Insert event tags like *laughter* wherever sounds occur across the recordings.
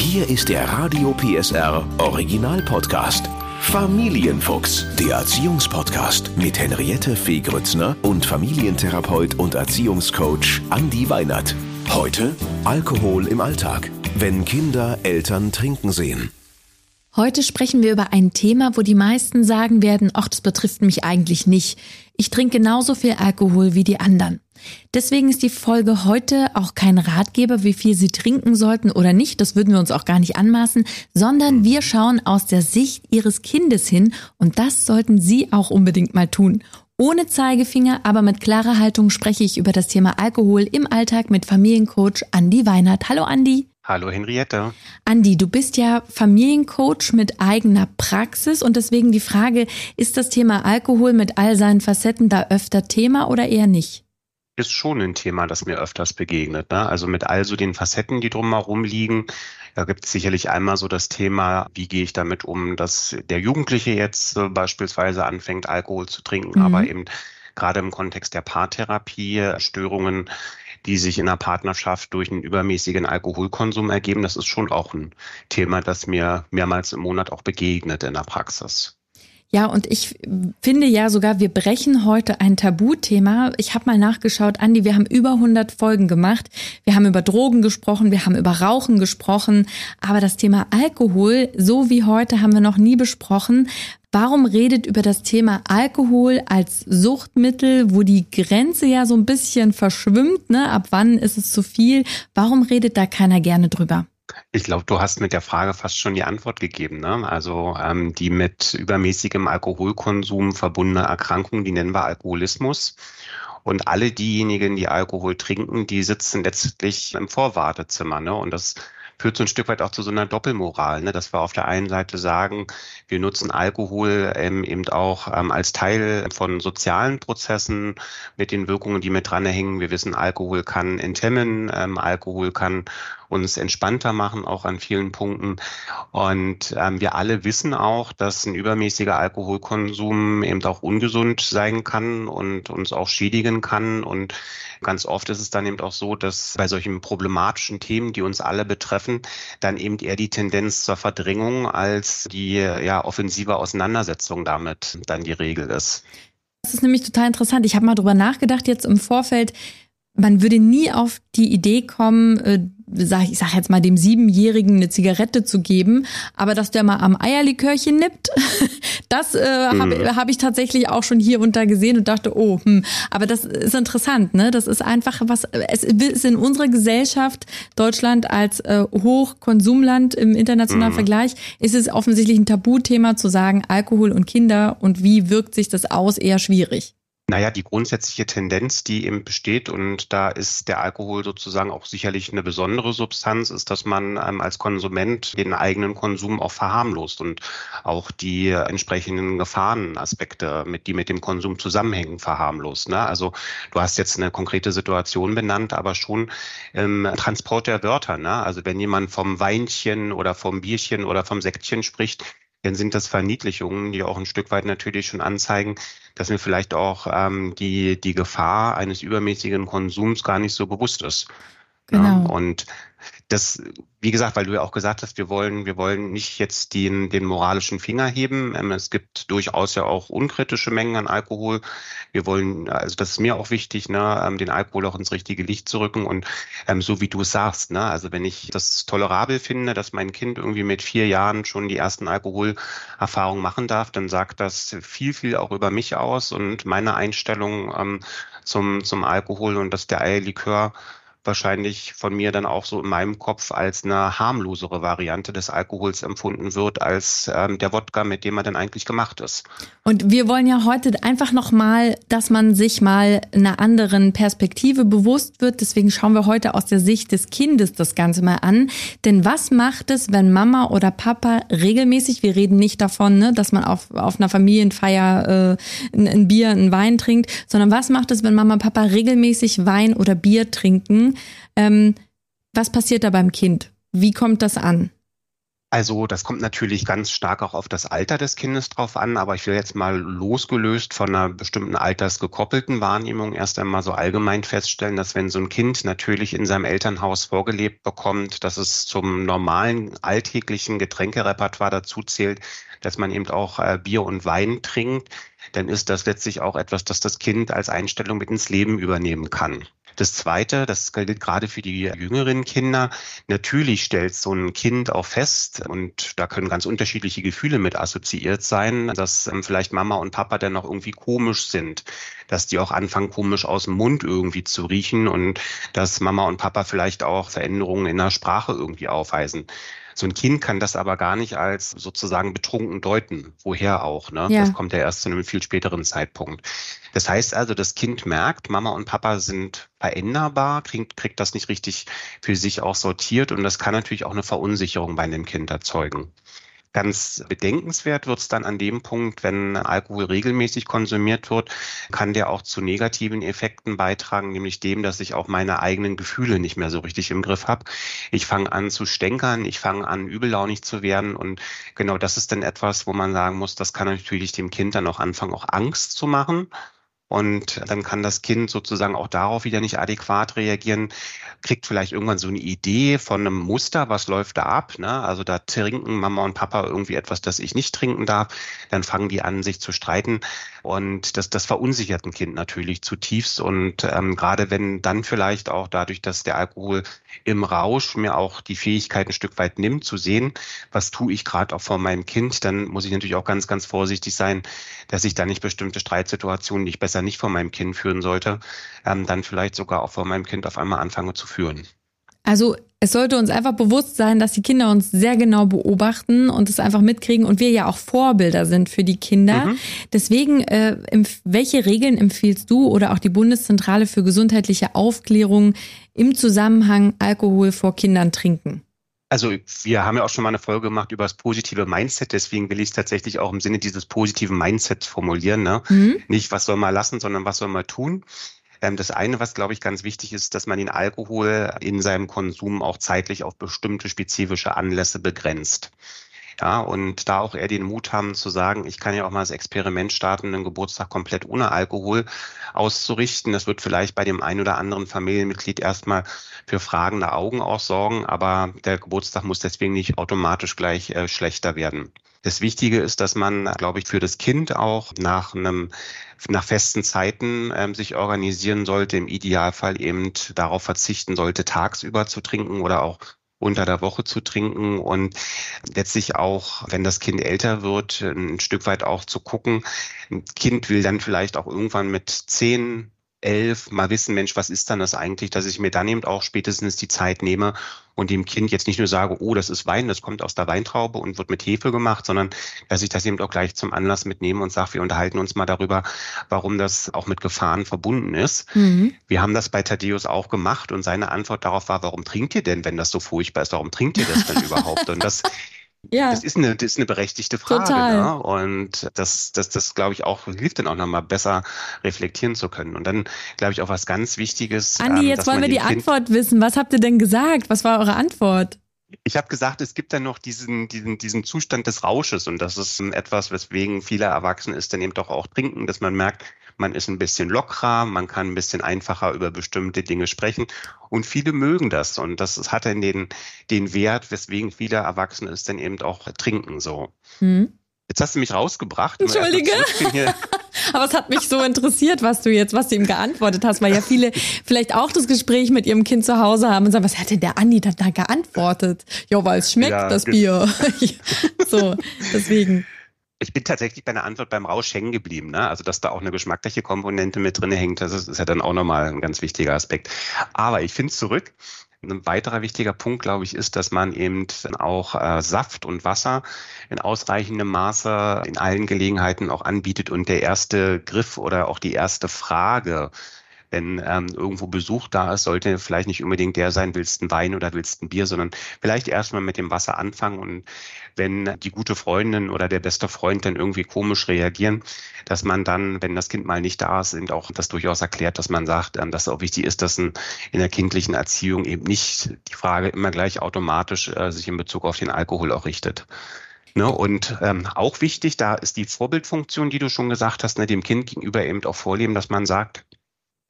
Hier ist der Radio PSR Original Podcast. Familienfuchs, der Erziehungspodcast mit Henriette Fee Grützner und Familientherapeut und Erziehungscoach Andi Weinert. Heute Alkohol im Alltag, wenn Kinder Eltern trinken sehen. Heute sprechen wir über ein Thema, wo die meisten sagen werden, ach, das betrifft mich eigentlich nicht. Ich trinke genauso viel Alkohol wie die anderen. Deswegen ist die Folge heute auch kein Ratgeber, wie viel Sie trinken sollten oder nicht, das würden wir uns auch gar nicht anmaßen, sondern wir schauen aus der Sicht Ihres Kindes hin und das sollten Sie auch unbedingt mal tun. Ohne Zeigefinger, aber mit klarer Haltung spreche ich über das Thema Alkohol im Alltag mit Familiencoach Andi Weinert. Hallo Andi. Hallo Henriette. Andi, du bist ja Familiencoach mit eigener Praxis und deswegen die Frage, ist das Thema Alkohol mit all seinen Facetten da öfter Thema oder eher nicht? Ist schon ein Thema, das mir öfters begegnet. Ne? Also mit all so den Facetten, die drumherum liegen. Da gibt es sicherlich einmal so das Thema, wie gehe ich damit um, dass der Jugendliche jetzt äh, beispielsweise anfängt, Alkohol zu trinken, mhm. aber eben gerade im Kontext der Paartherapie Störungen die sich in der Partnerschaft durch einen übermäßigen Alkoholkonsum ergeben. Das ist schon auch ein Thema, das mir mehrmals im Monat auch begegnet in der Praxis. Ja, und ich finde ja sogar, wir brechen heute ein Tabuthema. Ich habe mal nachgeschaut, Andi, wir haben über 100 Folgen gemacht. Wir haben über Drogen gesprochen, wir haben über Rauchen gesprochen, aber das Thema Alkohol, so wie heute, haben wir noch nie besprochen. Warum redet über das Thema Alkohol als Suchtmittel, wo die Grenze ja so ein bisschen verschwimmt, ne? Ab wann ist es zu viel? Warum redet da keiner gerne drüber? Ich glaube, du hast mit der Frage fast schon die Antwort gegeben. Ne? Also ähm, die mit übermäßigem Alkoholkonsum verbundene Erkrankung, die nennen wir Alkoholismus. Und alle diejenigen, die Alkohol trinken, die sitzen letztlich im Vorwartezimmer. Ne? Und das führt so ein Stück weit auch zu so einer Doppelmoral, ne? dass wir auf der einen Seite sagen, wir nutzen Alkohol ähm, eben auch ähm, als Teil von sozialen Prozessen mit den Wirkungen, die mit dranhängen. Wir wissen, Alkohol kann enthemmen, ähm, Alkohol kann uns entspannter machen, auch an vielen Punkten. Und ähm, wir alle wissen auch, dass ein übermäßiger Alkoholkonsum eben auch ungesund sein kann und uns auch schädigen kann. Und ganz oft ist es dann eben auch so, dass bei solchen problematischen Themen, die uns alle betreffen, dann eben eher die Tendenz zur Verdrängung als die ja, offensive Auseinandersetzung damit dann die Regel ist. Das ist nämlich total interessant. Ich habe mal drüber nachgedacht jetzt im Vorfeld. Man würde nie auf die Idee kommen, äh, sag, ich sag jetzt mal, dem Siebenjährigen eine Zigarette zu geben, aber dass der mal am Eierlikörchen nippt, *laughs* das äh, mhm. habe hab ich tatsächlich auch schon hier unter gesehen und dachte, oh, hm. aber das ist interessant, ne? Das ist einfach was, es ist in unserer Gesellschaft, Deutschland als äh, Hochkonsumland im internationalen mhm. Vergleich, ist es offensichtlich ein Tabuthema zu sagen, Alkohol und Kinder und wie wirkt sich das aus, eher schwierig. Naja, die grundsätzliche Tendenz, die eben besteht, und da ist der Alkohol sozusagen auch sicherlich eine besondere Substanz, ist, dass man ähm, als Konsument den eigenen Konsum auch verharmlost und auch die entsprechenden Gefahrenaspekte, mit, die mit dem Konsum zusammenhängen, verharmlost. Ne? Also du hast jetzt eine konkrete Situation benannt, aber schon im Transport der Wörter. Ne? Also wenn jemand vom Weinchen oder vom Bierchen oder vom Sektchen spricht, dann sind das Verniedlichungen, die auch ein Stück weit natürlich schon anzeigen, dass mir vielleicht auch ähm, die, die Gefahr eines übermäßigen Konsums gar nicht so bewusst ist. Genau. Ja, und das, wie gesagt, weil du ja auch gesagt hast, wir wollen, wir wollen nicht jetzt den, den moralischen Finger heben. Ähm, es gibt durchaus ja auch unkritische Mengen an Alkohol. Wir wollen, also das ist mir auch wichtig, ne, ähm, den Alkohol auch ins richtige Licht zu rücken und ähm, so wie du es sagst, ne, also wenn ich das tolerabel finde, dass mein Kind irgendwie mit vier Jahren schon die ersten Alkoholerfahrungen machen darf, dann sagt das viel, viel auch über mich aus und meine Einstellung ähm, zum, zum Alkohol und dass der Eierlikör wahrscheinlich von mir dann auch so in meinem Kopf als eine harmlosere Variante des Alkohols empfunden wird als ähm, der Wodka, mit dem er dann eigentlich gemacht ist. Und wir wollen ja heute einfach nochmal, dass man sich mal einer anderen Perspektive bewusst wird. Deswegen schauen wir heute aus der Sicht des Kindes das Ganze mal an. Denn was macht es, wenn Mama oder Papa regelmäßig, wir reden nicht davon, ne, dass man auf, auf einer Familienfeier äh, ein, ein Bier, ein Wein trinkt, sondern was macht es, wenn Mama und Papa regelmäßig Wein oder Bier trinken? Ähm, was passiert da beim Kind? Wie kommt das an? Also das kommt natürlich ganz stark auch auf das Alter des Kindes drauf an, aber ich will jetzt mal losgelöst von einer bestimmten altersgekoppelten Wahrnehmung erst einmal so allgemein feststellen, dass wenn so ein Kind natürlich in seinem Elternhaus vorgelebt bekommt, dass es zum normalen alltäglichen Getränkerepertoire dazu zählt, dass man eben auch äh, Bier und Wein trinkt, dann ist das letztlich auch etwas, das das Kind als Einstellung mit ins Leben übernehmen kann. Das Zweite, das gilt gerade für die jüngeren Kinder. Natürlich stellt so ein Kind auch fest, und da können ganz unterschiedliche Gefühle mit assoziiert sein, dass ähm, vielleicht Mama und Papa dann noch irgendwie komisch sind, dass die auch anfangen, komisch aus dem Mund irgendwie zu riechen und dass Mama und Papa vielleicht auch Veränderungen in der Sprache irgendwie aufweisen. So ein Kind kann das aber gar nicht als sozusagen betrunken deuten. Woher auch? Ne? Ja. Das kommt ja erst zu einem viel späteren Zeitpunkt. Das heißt also, das Kind merkt, Mama und Papa sind veränderbar, kriegt, kriegt das nicht richtig für sich auch sortiert und das kann natürlich auch eine Verunsicherung bei einem Kind erzeugen. Ganz bedenkenswert wird es dann an dem Punkt, wenn Alkohol regelmäßig konsumiert wird, kann der auch zu negativen Effekten beitragen, nämlich dem, dass ich auch meine eigenen Gefühle nicht mehr so richtig im Griff habe. Ich fange an zu stänkern, ich fange an übellaunig zu werden und genau das ist dann etwas, wo man sagen muss, das kann natürlich dem Kind dann auch anfangen, auch Angst zu machen und dann kann das Kind sozusagen auch darauf wieder nicht adäquat reagieren, kriegt vielleicht irgendwann so eine Idee von einem Muster, was läuft da ab. Ne? Also da trinken Mama und Papa irgendwie etwas, das ich nicht trinken darf. Dann fangen die an, sich zu streiten. Und das, das verunsichert ein Kind natürlich zutiefst. Und ähm, gerade wenn dann vielleicht auch dadurch, dass der Alkohol im Rausch mir auch die Fähigkeit ein Stück weit nimmt, zu sehen, was tue ich gerade auch vor meinem Kind, dann muss ich natürlich auch ganz, ganz vorsichtig sein, dass ich da nicht bestimmte Streitsituationen, die ich besser nicht vor meinem Kind führen sollte, ähm, dann vielleicht sogar auch vor meinem Kind auf einmal anfange zu führen. Also es sollte uns einfach bewusst sein, dass die Kinder uns sehr genau beobachten und es einfach mitkriegen und wir ja auch Vorbilder sind für die Kinder. Mhm. Deswegen, äh, welche Regeln empfiehlst du oder auch die Bundeszentrale für gesundheitliche Aufklärung im Zusammenhang Alkohol vor Kindern trinken? Also wir haben ja auch schon mal eine Folge gemacht über das positive Mindset, deswegen will ich es tatsächlich auch im Sinne dieses positiven Mindsets formulieren. Ne? Mhm. Nicht, was soll man lassen, sondern was soll man tun. Ähm, das eine, was glaube ich ganz wichtig ist, dass man den Alkohol in seinem Konsum auch zeitlich auf bestimmte spezifische Anlässe begrenzt. Ja, und da auch eher den Mut haben zu sagen, ich kann ja auch mal das Experiment starten, einen Geburtstag komplett ohne Alkohol auszurichten. Das wird vielleicht bei dem einen oder anderen Familienmitglied erstmal für fragende Augen auch sorgen, aber der Geburtstag muss deswegen nicht automatisch gleich äh, schlechter werden. Das Wichtige ist, dass man, glaube ich, für das Kind auch nach einem nach festen Zeiten ähm, sich organisieren sollte, im Idealfall eben darauf verzichten sollte, tagsüber zu trinken oder auch unter der Woche zu trinken und letztlich auch, wenn das Kind älter wird, ein Stück weit auch zu gucken. Ein Kind will dann vielleicht auch irgendwann mit zehn elf mal wissen, Mensch, was ist dann das eigentlich, dass ich mir dann eben auch spätestens die Zeit nehme und dem Kind jetzt nicht nur sage, oh, das ist Wein, das kommt aus der Weintraube und wird mit Hefe gemacht, sondern dass ich das eben auch gleich zum Anlass mitnehme und sage, wir unterhalten uns mal darüber, warum das auch mit Gefahren verbunden ist. Mhm. Wir haben das bei Thaddeus auch gemacht und seine Antwort darauf war, warum trinkt ihr denn, wenn das so furchtbar ist, warum trinkt ihr das denn *laughs* überhaupt? Und das ja. Das ist eine, das ist eine berechtigte Frage. Total. Ne? Und das, das, das glaube ich auch, hilft dann auch nochmal besser reflektieren zu können. Und dann glaube ich auch was ganz Wichtiges. Andi, ähm, jetzt wollen wir die kind Antwort wissen. Was habt ihr denn gesagt? Was war eure Antwort? Ich habe gesagt, es gibt dann noch diesen, diesen, diesen Zustand des Rausches und das ist etwas, weswegen viele Erwachsene ist dann eben doch auch trinken, dass man merkt, man ist ein bisschen lockerer, man kann ein bisschen einfacher über bestimmte Dinge sprechen und viele mögen das und das hat dann den, den Wert, weswegen viele Erwachsene es dann eben auch trinken so. Mhm. Jetzt hast du mich rausgebracht. Entschuldige. *laughs* Aber es hat mich so interessiert, was du jetzt, was du ihm geantwortet hast, weil ja viele vielleicht auch das Gespräch mit ihrem Kind zu Hause haben und sagen, was hat denn der Andi dann da geantwortet? Ja, weil es schmeckt, ja, das Bier. *laughs* so, deswegen ich bin tatsächlich bei einer Antwort beim Rausch hängen geblieben. Ne? Also, dass da auch eine geschmackliche Komponente mit drin hängt, das ist, ist ja dann auch nochmal ein ganz wichtiger Aspekt. Aber ich finde zurück, ein weiterer wichtiger Punkt, glaube ich, ist, dass man eben auch äh, Saft und Wasser in ausreichendem Maße in allen Gelegenheiten auch anbietet. Und der erste Griff oder auch die erste Frage, wenn ähm, irgendwo Besuch da ist, sollte vielleicht nicht unbedingt der sein, willst ein Wein oder willst ein Bier, sondern vielleicht erstmal mit dem Wasser anfangen und wenn die gute Freundin oder der beste Freund dann irgendwie komisch reagieren, dass man dann, wenn das Kind mal nicht da ist, eben auch das durchaus erklärt, dass man sagt, ähm, dass es auch wichtig ist, dass ein, in der kindlichen Erziehung eben nicht die Frage immer gleich automatisch äh, sich in Bezug auf den Alkohol auch richtet. Ne, und ähm, auch wichtig, da ist die Vorbildfunktion, die du schon gesagt hast, ne, dem Kind gegenüber eben auch vorleben, dass man sagt,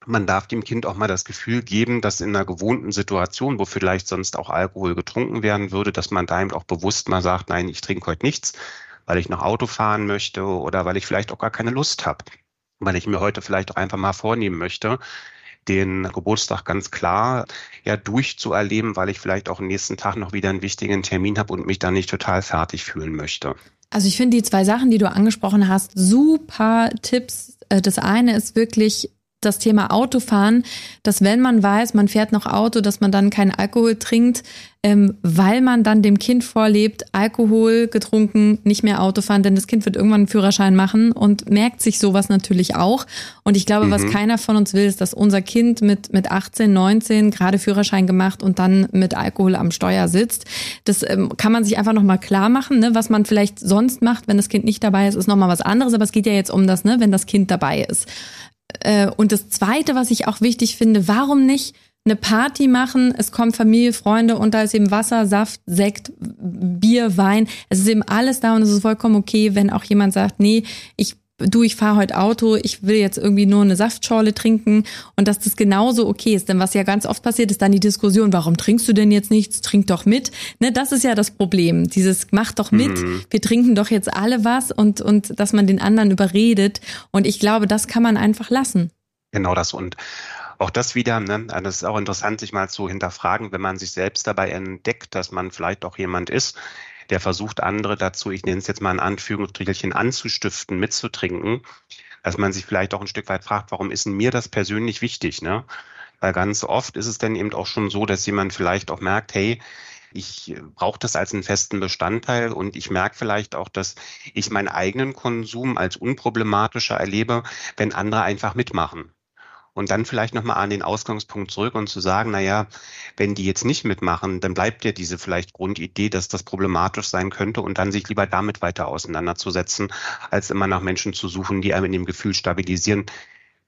man darf dem Kind auch mal das Gefühl geben, dass in einer gewohnten Situation, wo vielleicht sonst auch Alkohol getrunken werden würde, dass man da eben auch bewusst mal sagt, nein, ich trinke heute nichts, weil ich noch Auto fahren möchte oder weil ich vielleicht auch gar keine Lust habe, weil ich mir heute vielleicht auch einfach mal vornehmen möchte, den Geburtstag ganz klar ja durchzuerleben, weil ich vielleicht auch am nächsten Tag noch wieder einen wichtigen Termin habe und mich dann nicht total fertig fühlen möchte. Also ich finde die zwei Sachen, die du angesprochen hast, super Tipps. Äh, das eine ist wirklich das Thema Autofahren, dass wenn man weiß, man fährt noch Auto, dass man dann keinen Alkohol trinkt, ähm, weil man dann dem Kind vorlebt, Alkohol getrunken, nicht mehr Auto fahren, denn das Kind wird irgendwann einen Führerschein machen und merkt sich sowas natürlich auch. Und ich glaube, mhm. was keiner von uns will, ist, dass unser Kind mit, mit 18, 19 gerade Führerschein gemacht und dann mit Alkohol am Steuer sitzt. Das ähm, kann man sich einfach nochmal klar machen, ne? was man vielleicht sonst macht, wenn das Kind nicht dabei ist, ist nochmal was anderes. Aber es geht ja jetzt um das, ne? wenn das Kind dabei ist. Äh, und das Zweite, was ich auch wichtig finde, warum nicht eine Party machen, es kommen Familie, Freunde und da ist eben Wasser, Saft, Sekt, Bier, Wein. Es ist eben alles da und es ist vollkommen okay, wenn auch jemand sagt, nee, ich du, ich fahre heute Auto, ich will jetzt irgendwie nur eine Saftschorle trinken und dass das genauso okay ist. Denn was ja ganz oft passiert, ist dann die Diskussion, warum trinkst du denn jetzt nichts? Trink doch mit. Ne, das ist ja das Problem. Dieses mach doch mit, mhm. wir trinken doch jetzt alle was und, und dass man den anderen überredet. Und ich glaube, das kann man einfach lassen. Genau das. Und auch das wieder, ne, das ist auch interessant, sich mal zu hinterfragen, wenn man sich selbst dabei entdeckt, dass man vielleicht auch jemand ist, der versucht, andere dazu, ich nenne es jetzt mal ein Anführungsstrichelchen, anzustiften, mitzutrinken, dass man sich vielleicht auch ein Stück weit fragt, warum ist denn mir das persönlich wichtig? Ne? Weil ganz oft ist es dann eben auch schon so, dass jemand vielleicht auch merkt, hey, ich brauche das als einen festen Bestandteil und ich merke vielleicht auch, dass ich meinen eigenen Konsum als unproblematischer erlebe, wenn andere einfach mitmachen. Und dann vielleicht nochmal an den Ausgangspunkt zurück und zu sagen, na ja, wenn die jetzt nicht mitmachen, dann bleibt ja diese vielleicht Grundidee, dass das problematisch sein könnte und dann sich lieber damit weiter auseinanderzusetzen, als immer nach Menschen zu suchen, die einem in dem Gefühl stabilisieren.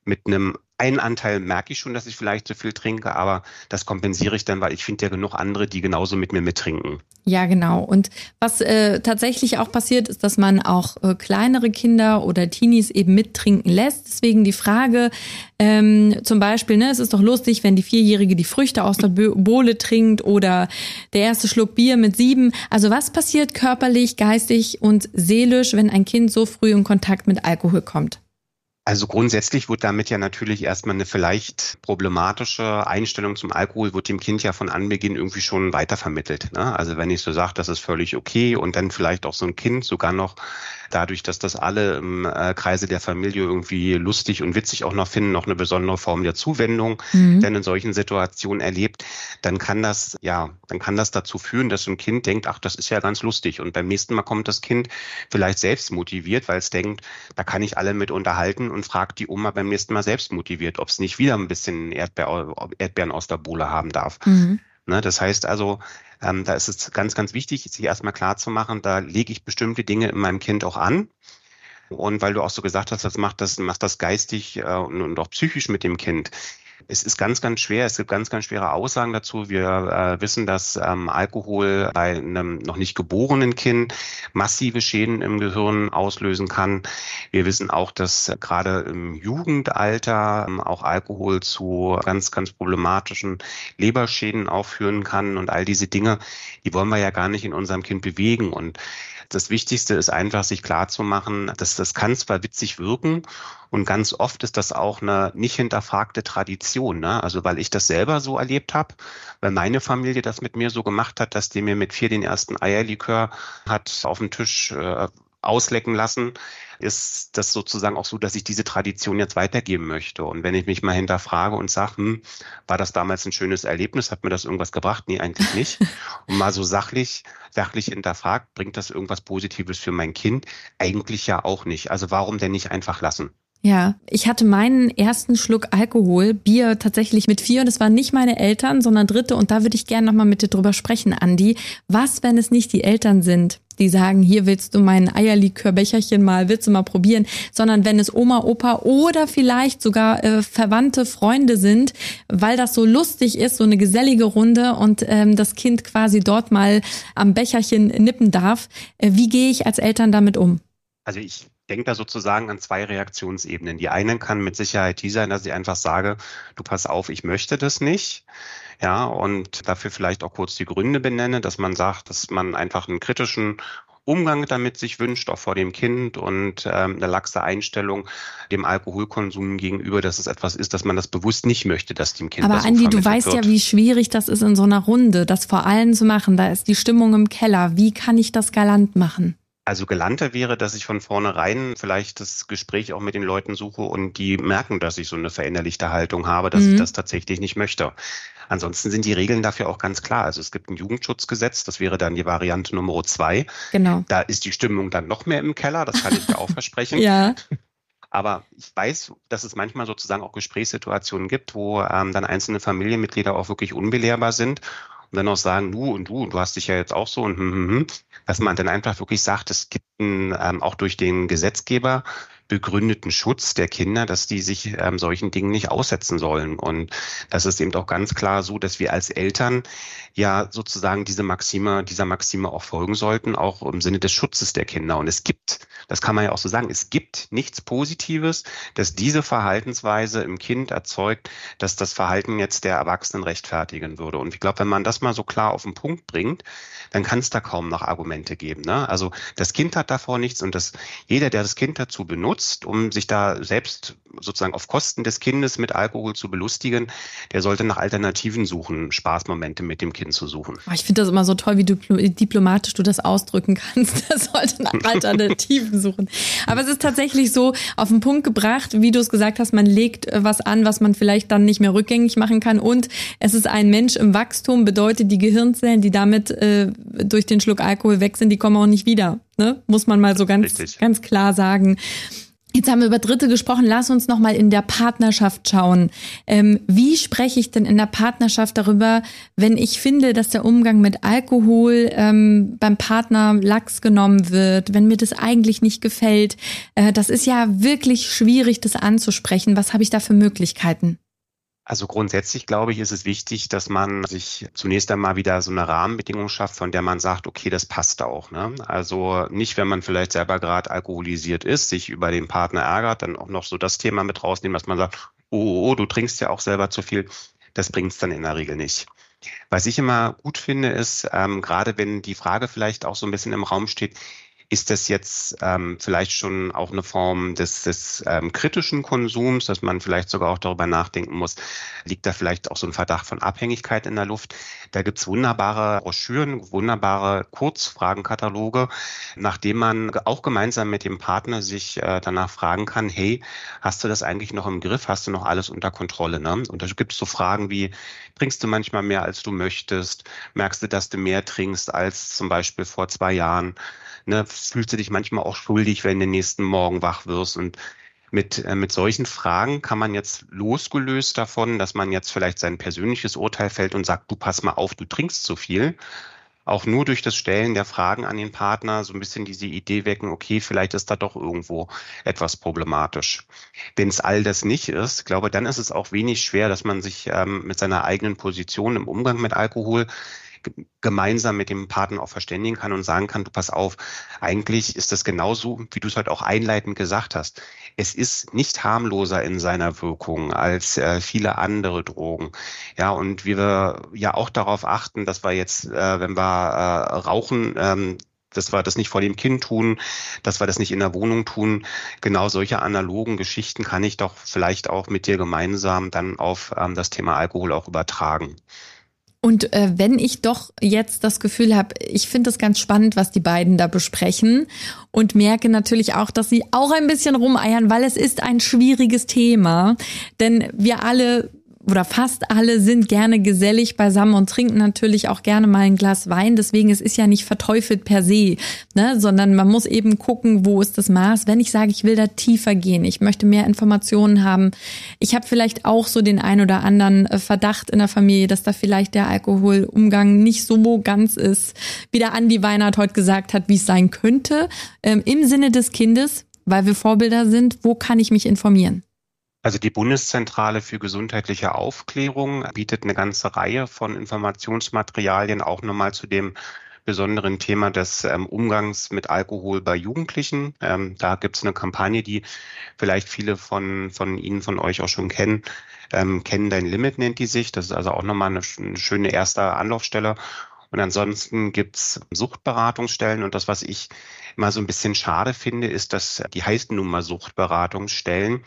Mit einem einen Anteil merke ich schon, dass ich vielleicht zu viel trinke, aber das kompensiere ich dann, weil ich finde ja genug andere, die genauso mit mir mittrinken. Ja, genau. Und was äh, tatsächlich auch passiert, ist, dass man auch äh, kleinere Kinder oder Teenies eben mittrinken lässt. Deswegen die Frage, ähm, zum Beispiel, ne, es ist doch lustig, wenn die Vierjährige die Früchte aus der Bohle trinkt oder der erste Schluck Bier mit sieben. Also was passiert körperlich, geistig und seelisch, wenn ein Kind so früh in Kontakt mit Alkohol kommt? Also grundsätzlich wird damit ja natürlich erstmal eine vielleicht problematische Einstellung zum Alkohol, wird dem Kind ja von Anbeginn irgendwie schon weitervermittelt. Ne? Also wenn ich so sage, das ist völlig okay und dann vielleicht auch so ein Kind sogar noch dadurch, dass das alle im äh, Kreise der Familie irgendwie lustig und witzig auch noch finden, noch eine besondere Form der Zuwendung, mhm. denn in solchen Situationen erlebt, dann kann das, ja, dann kann das dazu führen, dass so ein Kind denkt, ach, das ist ja ganz lustig. Und beim nächsten Mal kommt das Kind vielleicht selbst motiviert, weil es denkt, da kann ich alle mit unterhalten und fragt die Oma beim nächsten Mal selbst motiviert, ob es nicht wieder ein bisschen Erdbeer, Erdbeeren aus der Bohle haben darf. Mhm. Ne, das heißt also, ähm, da ist es ganz, ganz wichtig, sich erstmal klar zu machen, da lege ich bestimmte Dinge in meinem Kind auch an. Und weil du auch so gesagt hast, das macht das, macht das geistig äh, und, und auch psychisch mit dem Kind es ist ganz, ganz schwer. Es gibt ganz, ganz schwere Aussagen dazu. Wir äh, wissen, dass ähm, Alkohol bei einem noch nicht geborenen Kind massive Schäden im Gehirn auslösen kann. Wir wissen auch, dass gerade im Jugendalter ähm, auch Alkohol zu ganz, ganz problematischen Leberschäden aufführen kann. Und all diese Dinge, die wollen wir ja gar nicht in unserem Kind bewegen. Und das Wichtigste ist einfach, sich klar zu machen, dass das kann zwar witzig wirken und ganz oft ist das auch eine nicht hinterfragte Tradition. Ne? Also weil ich das selber so erlebt habe, weil meine Familie das mit mir so gemacht hat, dass die mir mit vier den ersten Eierlikör hat auf dem Tisch äh, auslecken lassen, ist das sozusagen auch so, dass ich diese Tradition jetzt weitergeben möchte. Und wenn ich mich mal hinterfrage und sage, hm, war das damals ein schönes Erlebnis, hat mir das irgendwas gebracht? Nee, eigentlich nicht. *laughs* Und mal so sachlich, sachlich hinterfragt, bringt das irgendwas Positives für mein Kind? Eigentlich ja auch nicht. Also warum denn nicht einfach lassen? Ja, ich hatte meinen ersten Schluck Alkohol, Bier tatsächlich mit vier und es waren nicht meine Eltern, sondern Dritte und da würde ich gerne nochmal mit dir drüber sprechen, Andi. Was, wenn es nicht die Eltern sind, die sagen, hier willst du mein Eierlikörbecherchen mal, willst du mal probieren, sondern wenn es Oma, Opa oder vielleicht sogar äh, verwandte Freunde sind, weil das so lustig ist, so eine gesellige Runde und ähm, das Kind quasi dort mal am Becherchen nippen darf. Äh, wie gehe ich als Eltern damit um? Also ich denke da sozusagen an zwei Reaktionsebenen. Die eine kann mit Sicherheit die sein, dass ich einfach sage, du pass auf, ich möchte das nicht. Ja, und dafür vielleicht auch kurz die Gründe benenne, dass man sagt, dass man einfach einen kritischen Umgang damit sich wünscht, auch vor dem Kind und ähm, eine laxe Einstellung dem Alkoholkonsum gegenüber, dass es etwas ist, dass man das bewusst nicht möchte, dass dem Kind Aber das so Andi, du weißt wird. ja, wie schwierig das ist in so einer Runde, das vor allem zu machen. Da ist die Stimmung im Keller. Wie kann ich das galant machen? Also galanter wäre, dass ich von vornherein vielleicht das Gespräch auch mit den Leuten suche und die merken, dass ich so eine verinnerlichte Haltung habe, dass mhm. ich das tatsächlich nicht möchte. Ansonsten sind die Regeln dafür auch ganz klar. Also es gibt ein Jugendschutzgesetz, das wäre dann die Variante Nummer zwei. Genau. Da ist die Stimmung dann noch mehr im Keller, das kann ich dir auch *laughs* versprechen. ja. Aber ich weiß, dass es manchmal sozusagen auch Gesprächssituationen gibt, wo ähm, dann einzelne Familienmitglieder auch wirklich unbelehrbar sind und dann auch sagen, du und du, du hast dich ja jetzt auch so und hm, hm, hm, dass man dann einfach wirklich sagt, es gibt ein, ähm, auch durch den Gesetzgeber begründeten Schutz der Kinder, dass die sich ähm, solchen Dingen nicht aussetzen sollen. Und das ist eben auch ganz klar so, dass wir als Eltern ja sozusagen diese Maxime, dieser Maxime auch folgen sollten, auch im Sinne des Schutzes der Kinder. Und es gibt, das kann man ja auch so sagen, es gibt nichts Positives, dass diese Verhaltensweise im Kind erzeugt, dass das Verhalten jetzt der Erwachsenen rechtfertigen würde. Und ich glaube, wenn man das mal so klar auf den Punkt bringt, dann kann es da kaum noch Argumente geben. Ne? Also das Kind hat davor nichts und das, jeder, der das Kind dazu benutzt, nutzt, um sich da selbst sozusagen auf Kosten des Kindes mit Alkohol zu belustigen, der sollte nach Alternativen suchen, Spaßmomente mit dem Kind zu suchen. Oh, ich finde das immer so toll, wie diplomatisch du das ausdrücken kannst. *laughs* Der sollte nach *laughs* Alternativen suchen. Aber es ist tatsächlich so auf den Punkt gebracht, wie du es gesagt hast, man legt äh, was an, was man vielleicht dann nicht mehr rückgängig machen kann. Und es ist ein Mensch im Wachstum, bedeutet die Gehirnzellen, die damit äh, durch den Schluck Alkohol weg sind, die kommen auch nicht wieder. Ne? Muss man mal so ganz, ganz klar sagen. Jetzt haben wir über Dritte gesprochen. Lass uns noch mal in der Partnerschaft schauen. Ähm, wie spreche ich denn in der Partnerschaft darüber, wenn ich finde, dass der Umgang mit Alkohol ähm, beim Partner lax genommen wird, wenn mir das eigentlich nicht gefällt? Äh, das ist ja wirklich schwierig, das anzusprechen. Was habe ich da für Möglichkeiten? Also grundsätzlich glaube ich, ist es wichtig, dass man sich zunächst einmal wieder so eine Rahmenbedingung schafft, von der man sagt, okay, das passt auch. Ne? Also nicht, wenn man vielleicht selber gerade alkoholisiert ist, sich über den Partner ärgert, dann auch noch so das Thema mit rausnehmen, dass man sagt, oh, oh, oh du trinkst ja auch selber zu viel. Das bringt es dann in der Regel nicht. Was ich immer gut finde, ist, ähm, gerade wenn die Frage vielleicht auch so ein bisschen im Raum steht, ist das jetzt ähm, vielleicht schon auch eine Form des, des ähm, kritischen Konsums, dass man vielleicht sogar auch darüber nachdenken muss, liegt da vielleicht auch so ein Verdacht von Abhängigkeit in der Luft? Da gibt's wunderbare Broschüren, wunderbare Kurzfragenkataloge, nachdem man auch gemeinsam mit dem Partner sich äh, danach fragen kann, hey, hast du das eigentlich noch im Griff? Hast du noch alles unter Kontrolle? Ne? Und da gibt es so Fragen wie, trinkst du manchmal mehr, als du möchtest? Merkst du, dass du mehr trinkst als zum Beispiel vor zwei Jahren? ne, fühlst du dich manchmal auch schuldig, wenn du den nächsten Morgen wach wirst und mit, äh, mit solchen Fragen kann man jetzt losgelöst davon, dass man jetzt vielleicht sein persönliches Urteil fällt und sagt, du pass mal auf, du trinkst zu viel, auch nur durch das Stellen der Fragen an den Partner so ein bisschen diese Idee wecken, okay, vielleicht ist da doch irgendwo etwas problematisch. Wenn es all das nicht ist, glaube dann ist es auch wenig schwer, dass man sich ähm, mit seiner eigenen Position im Umgang mit Alkohol gemeinsam mit dem Partner auch verständigen kann und sagen kann, du pass auf, eigentlich ist das genauso, wie du es heute auch einleitend gesagt hast. Es ist nicht harmloser in seiner Wirkung als äh, viele andere Drogen. Ja, und wir ja auch darauf achten, dass wir jetzt, äh, wenn wir äh, rauchen, ähm, dass wir das nicht vor dem Kind tun, dass wir das nicht in der Wohnung tun. Genau solche analogen Geschichten kann ich doch vielleicht auch mit dir gemeinsam dann auf ähm, das Thema Alkohol auch übertragen. Und äh, wenn ich doch jetzt das Gefühl habe, ich finde es ganz spannend, was die beiden da besprechen und merke natürlich auch, dass sie auch ein bisschen rumeiern, weil es ist ein schwieriges Thema. Denn wir alle oder fast alle sind gerne gesellig beisammen und trinken natürlich auch gerne mal ein Glas Wein. Deswegen es ist ja nicht verteufelt per se, ne? sondern man muss eben gucken, wo ist das Maß. Wenn ich sage, ich will da tiefer gehen, ich möchte mehr Informationen haben, ich habe vielleicht auch so den ein oder anderen äh, Verdacht in der Familie, dass da vielleicht der Alkoholumgang nicht so ganz ist, wie der Andi Weinert heute gesagt hat, wie es sein könnte. Ähm, Im Sinne des Kindes, weil wir Vorbilder sind, wo kann ich mich informieren? Also die Bundeszentrale für gesundheitliche Aufklärung bietet eine ganze Reihe von Informationsmaterialien auch nochmal zu dem besonderen Thema des ähm, Umgangs mit Alkohol bei Jugendlichen. Ähm, da gibt es eine Kampagne, die vielleicht viele von, von Ihnen, von euch auch schon kennen. Ähm, Kennen dein Limit nennt die sich. Das ist also auch nochmal eine, eine schöne erste Anlaufstelle. Und ansonsten gibt's Suchtberatungsstellen. Und das, was ich immer so ein bisschen schade finde, ist, dass die heißen nun mal Suchtberatungsstellen.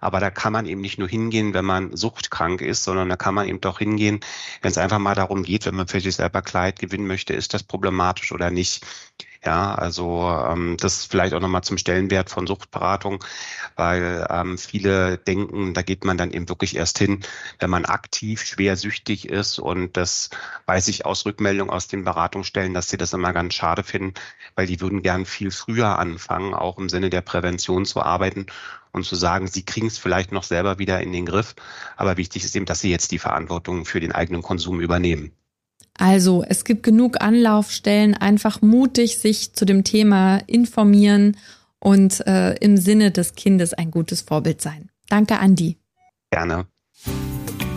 Aber da kann man eben nicht nur hingehen, wenn man suchtkrank ist, sondern da kann man eben doch hingehen, wenn es einfach mal darum geht, wenn man für sich selber Kleid gewinnen möchte, ist das problematisch oder nicht. Ja, also ähm, das vielleicht auch nochmal zum Stellenwert von Suchtberatung, weil ähm, viele denken, da geht man dann eben wirklich erst hin, wenn man aktiv schwer süchtig ist. Und das weiß ich aus Rückmeldung aus den Beratungsstellen, dass sie das immer ganz schade finden, weil die würden gern viel früher anfangen, auch im Sinne der Prävention zu arbeiten und zu sagen, sie kriegen es vielleicht noch selber wieder in den Griff. Aber wichtig ist eben, dass sie jetzt die Verantwortung für den eigenen Konsum übernehmen. Also es gibt genug Anlaufstellen, einfach mutig sich zu dem Thema informieren und äh, im Sinne des Kindes ein gutes Vorbild sein. Danke, Andi. Gerne.